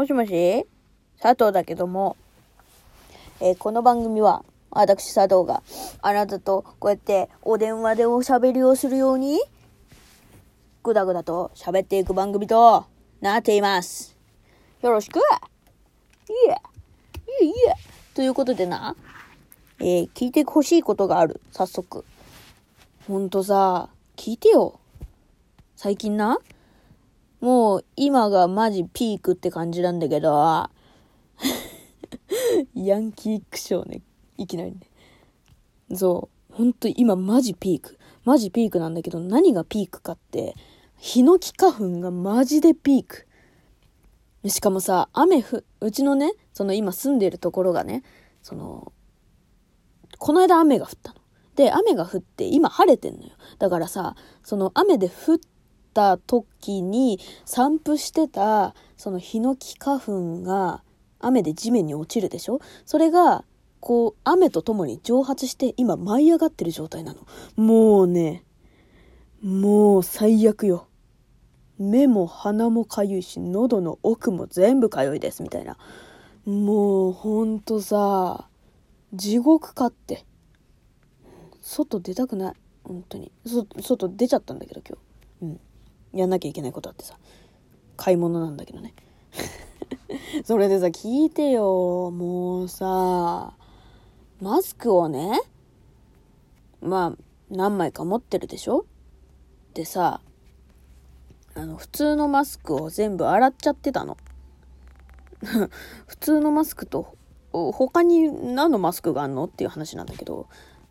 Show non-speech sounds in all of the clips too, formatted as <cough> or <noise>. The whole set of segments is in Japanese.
もしもし？佐藤だけども、えーこの番組は、私佐藤があなたとこうやってお電話でおしゃべりをするように、ぐだぐだと喋っていく番組となっています。よろしくいえ、いえいえ。ということでな、えー聞いてほしいことがある。早速。ほんとさ、聞いてよ。最近な、もう今がマジピークって感じなんだけど、<laughs> ヤンキークショーね。いきなりね。そう。ほんと今マジピーク。マジピークなんだけど、何がピークかって、ヒノキ花粉がマジでピーク。しかもさ、雨ふ、うちのね、その今住んでるところがね、その、この間雨が降ったの。で、雨が降って今晴れてんのよ。だからさ、その雨で降った時に散布してた、そのヒノキ花粉が雨で地面に落ちるでしょ？それが、こう、雨とともに蒸発して今舞い上がってる状態なの。もうね、もう最悪よ。目も鼻もかゆいし、喉の奥も全部かゆいです、みたいな。もうほんとさ、地獄かって。外出たくない。本当に。外出ちゃったんだけど今日。うん。やんなきゃいけないことあってさ。買い物なんだけどね。<laughs> それでさ、聞いてよ。もうさ、マスクをね、まあ、何枚か持ってるでしょ？でさ、あの、普通のマスクを全部洗っちゃってたの。<laughs> 普通のマスクと、他に何のマスクがあんの？っていう話なんだけど、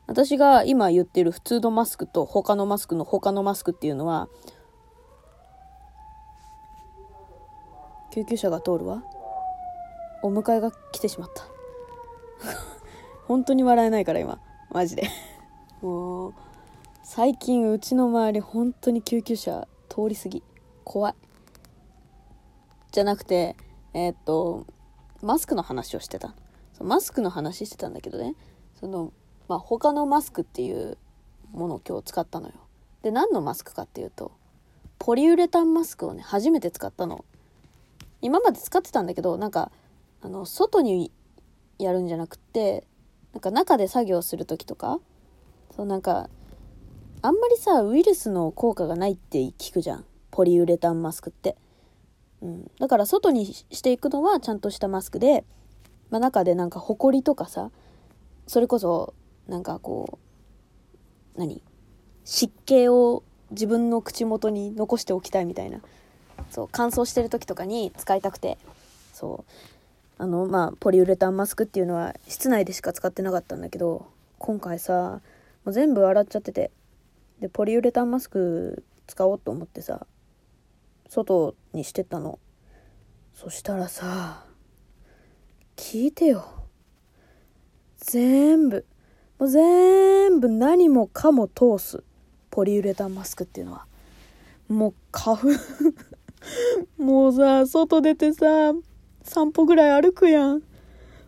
私が今言ってる普通のマスクと他のマスクの他のマスクっていうのは、救急車が通るわ。お迎えが来てしまった。<laughs> 本当に笑えないから今。マジで。<laughs> もう、最近うちの周り本当に救急車通り過ぎ。怖い。じゃなくて、えーっと、マスクの話をしてた。そマスクの話してたんだけどね。その、まあ、他のマスクっていうものを今日使ったのよ。で、何のマスクかっていうと、ポリウレタンマスクをね、初めて使ったの。今まで使ってたんだけど、なんか、あの、外にやるんじゃなくって、なんか中で作業する時とか、そうなんか、あんまりさ、ウイルスの効果がないって聞くじゃん。ポリウレタンマスクって。うん。だから外にしていくのはちゃんとしたマスクで、まあ中でなんかホコリとかさ、それこそ、なんかこう、何？湿気を自分の口元に残しておきたいみたいな。そう、乾燥してる時とかに使いたくて。そう。あの、まあ、ポリウレタンマスクっていうのは室内でしか使ってなかったんだけど、今回さ、もう全部洗っちゃってて。で、ポリウレタンマスク使おうと思ってさ、外にしてたの。そしたらさ、聞いてよ。全部、もう全部何もかも通す。ポリウレタンマスクっていうのは。もう花粉 <laughs> もうさ、外出てさ、散歩ぐらい歩くやん。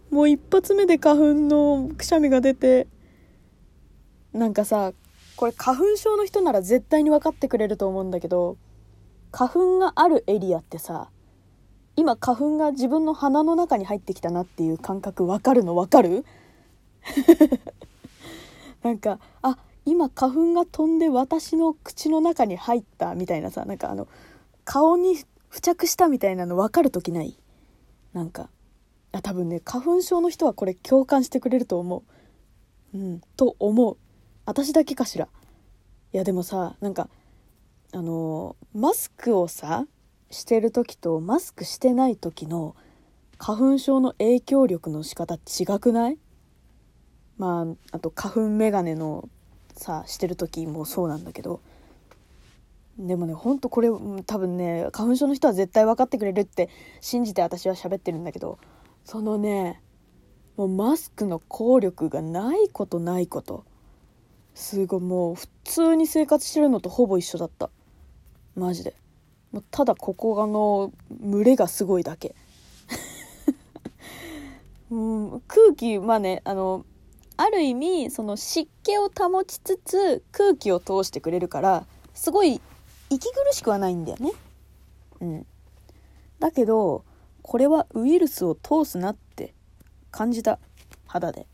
もう一発目で花粉のくしゃみが出て、なんかさ、これ花粉症の人なら絶対に分かってくれると思うんだけど、花粉があるエリアってさ、今花粉が自分の鼻の中に入ってきたなっていう感覚分かるの？分かる？<laughs> なんか、あ、今花粉が飛んで私の口の中に入ったみたいなさ、なんかあの、顔に付着したみたいなの分かるときない？なんか、あ、多分ね、花粉症の人はこれ共感してくれると思う。うん、と思う。私だけかしら。いやでもさ、なんか、あのーマスクをさ、してる時とマスクしてない時の花粉症の影響力の仕方違くない？まあ、あと花粉メガネのさ、してる時もそうなんだけど、でもね、ほんとこれ、多分ね、花粉症の人は絶対分かってくれるって信じて私は喋ってるんだけど、そのね、もうマスクの効力がないことないこと。すごいもう普通に生活してるのとほぼ一緒だった。マジで。もうただここがの群れがすごいだけ。<laughs> うん、空気、まあね、あの、ある意味、その湿気を保ちつつ空気を通してくれるから、すごい息苦しくはないんだよね。うん。だけど、これはウイルスを通すなって感じた。肌で。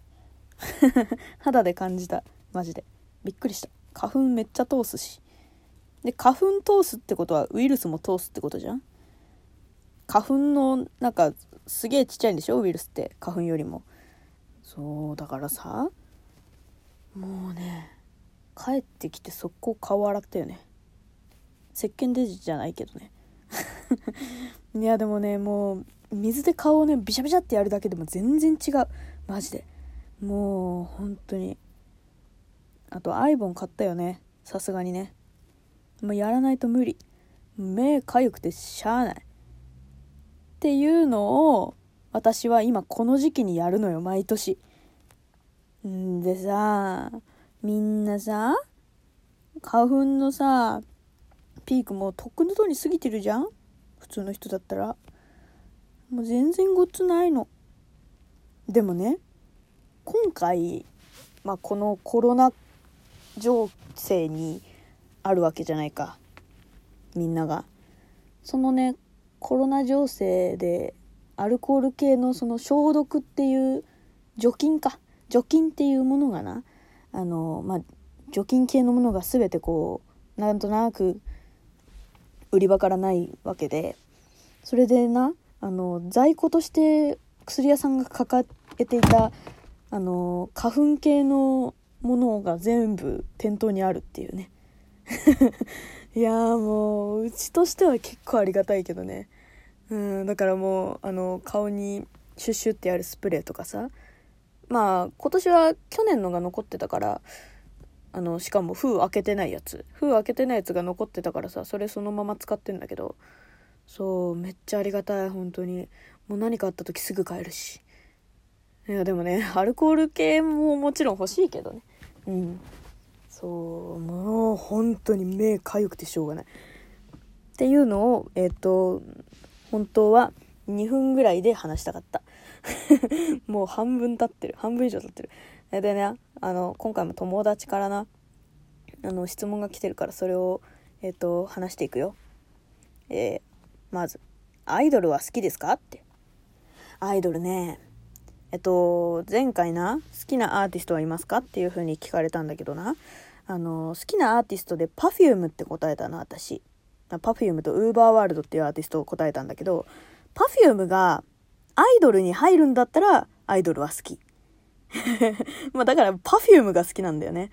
<laughs> 肌で感じた。マジで。びっくりした。花粉めっちゃ通すし。で花粉通すってことはウイルスも通すってことじゃん？花粉のなんかすげえちっちゃいんでしょ？ウイルスって。花粉よりも。そうだからさもうね帰ってきて速攻顔洗ったよね。石鹸デジじゃないけどね。<laughs> いやでもねもう水で顔をねビシャビシャってやるだけでも全然違う。マジで。もう本当に。あとアイボン買ったよね。さすがにね。もうやらないと無理。目かゆくてしゃあない。っていうのを私は今この時期にやるのよ毎年。んでさみんなさ花粉のさピークもとっくのとに過ぎてるじゃん？普通の人だったら。もう全然ごっつないの。でもね今回、まあ、このコロナ情勢にあるわけじゃないか。みんなが。そのねコロナ情勢でアルコール系のその消毒っていう除菌か。除菌っていうものがな。あのまあ除菌系のものが全てこうなんとなく売り場からないわけでそれでなあの在庫として薬屋さんが抱えていたあの花粉系のものが全部店頭にあるっていうね。<laughs> いやもううちとしては結構ありがたいけどね。うんだからもうあの顔にシュッシュってやるスプレーとかさ。まあ今年は去年のが残ってたからあのしかも封開けてないやつ。封開けてないやつが残ってたからさそれそのまま使ってんだけど。そうめっちゃありがたい本当に。もう何かあった時すぐ買えるし。いやでもねアルコール系ももちろん欲しいけどね。うん。そうもう本当に目かゆくてしょうがない。っていうのをえっ、ー、と本当は2分ぐらいで話したかった。<laughs> もう半分経ってる。半分以上経ってる。でねあの今回も友達からなあの質問が来てるからそれをえっ、ー、と話していくよ。えー、まずアイドルは好きですか？って。アイドルねえっと前回な好きなアーティストはいますか？っていう風に聞かれたんだけどな。あの好きなアーティストで Perfume って答えたな私 Perfume と UberWorld っていうアーティストを答えたんだけど Perfume がアイドルに入るんだったらアイドルは好き。<laughs> まあだから Perfume が好きなんだよね。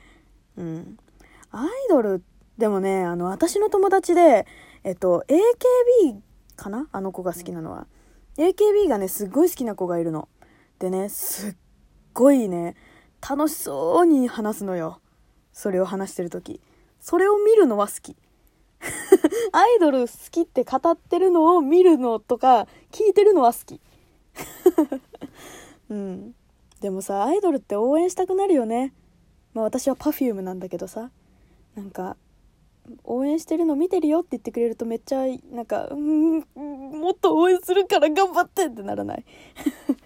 うん。アイドルでもねあの私の友達でえっと AKB かな？あの子が好きなのは。AKB がねすっごい好きな子がいるの。でねすっごいね楽しそうに話すのよ。それを話してる時。それを見るのは好き。<laughs> アイドル好きって語ってるのを見るのとか聞いてるのは好き。<laughs> うん。でもさアイドルって応援したくなるよね。まあ私は Perfume なんだけどさ。なんか応援してるの見てるよって言ってくれるとめっちゃなんかうんもっと応援するから頑張ってってならない。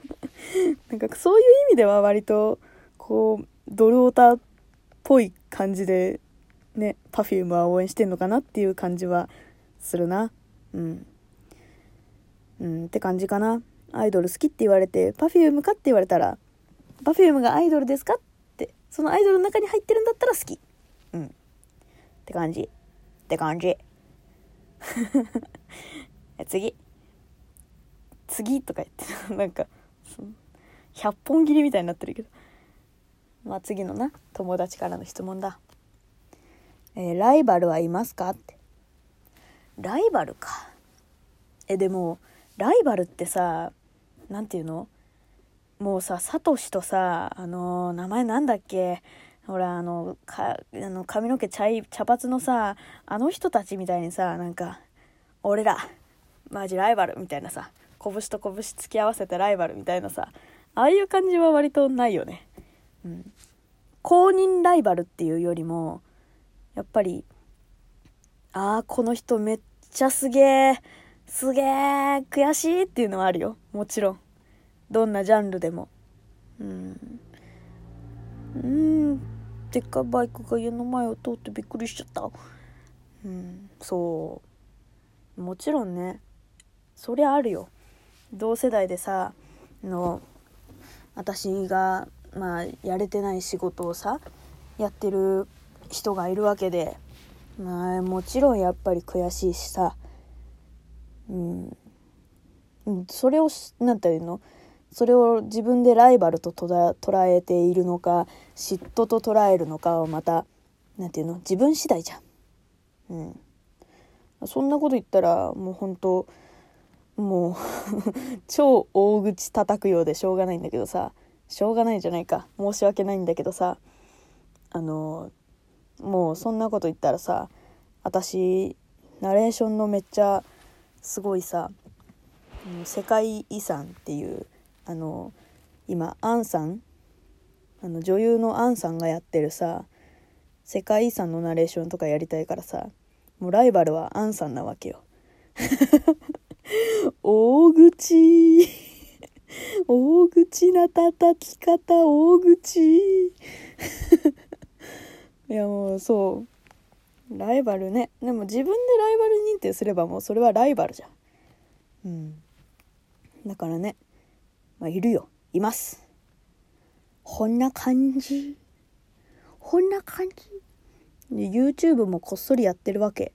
<laughs> なんかそういう意味では割とこうドルオタっぽい感じでね Perfume は応援してんのかなっていう感じはするな。うん。うんって感じかな。アイドル好きって言われて Perfume かって言われたら Perfume がアイドルですか？ってそのアイドルの中に入ってるんだったら好き。うん。って感じ。って感じ。<laughs> 次。次とか言って <laughs> なんか100本切りみたいになってるけど。まあ次のな友達からの質問だ。えー、ライバルはいますか？って。ライバルか。えでもライバルってさ何て言うの？もうさサトシとさあのー、名前なんだっけ？ほらあのかあの髪の毛茶茶髪のさあの人たちみたいにさなんか俺らマジライバルみたいなさ拳と拳突き合わせてライバルみたいなさああいう感じは割とないよね。うん。公認ライバルっていうよりもやっぱりああこの人めっちゃすげえすげえ悔しいっていうのはあるよ。もちろん。どんなジャンルでも。うん。うん。でっかいバイクが家の前を通ってびっくりしちゃった。うん。そう。もちろんね。そりゃあるよ。同世代でさの私がまあやれてない仕事をさやってる人がいるわけでまあもちろんやっぱり悔しいしさ。うん。それを何て言うの？それを自分でライバルと捉えているのか嫉妬と捉えるのかをまた何て言うの？自分次第じゃん。うん。そんなこと言ったらもう本当もう <laughs> 超大口叩くようでしょうがないんだけどさ。しょうがないじゃないか。申し訳ないんだけどさ。あのもうそんなこと言ったらさ私ナレーションのめっちゃすごいさ世界遺産っていうあの今アンさん？あの女優のアンさんがやってるさ世界遺産のナレーションとかやりたいからさもうライバルはアンさんなわけよ。<laughs> 大口。大口な叩き方大口。<laughs> いやもうそう。ライバルね。でも自分でライバル認定すればもうそれはライバルじゃん。うん。だからねまあいるよ。います。こんな感じ。こんな感じ。で YouTube もこっそりやってるわけ。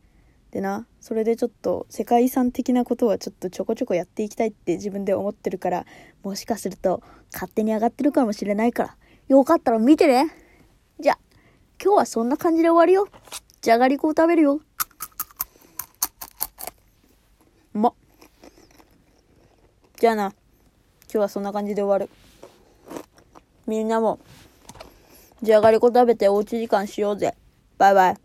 でなそれでちょっと世界遺産的なことはちょっとちょこちょこやっていきたいって自分で思ってるからもしかすると勝手に上がってるかもしれないから。よかったら見てね。じゃ今日はそんな感じで終わるよ。じゃがりこを食べるよ。うまっ。じゃあな。日はそんな感じで終わる。みんなもじゃがりこ食べておうち時間しようぜ。バイバイ。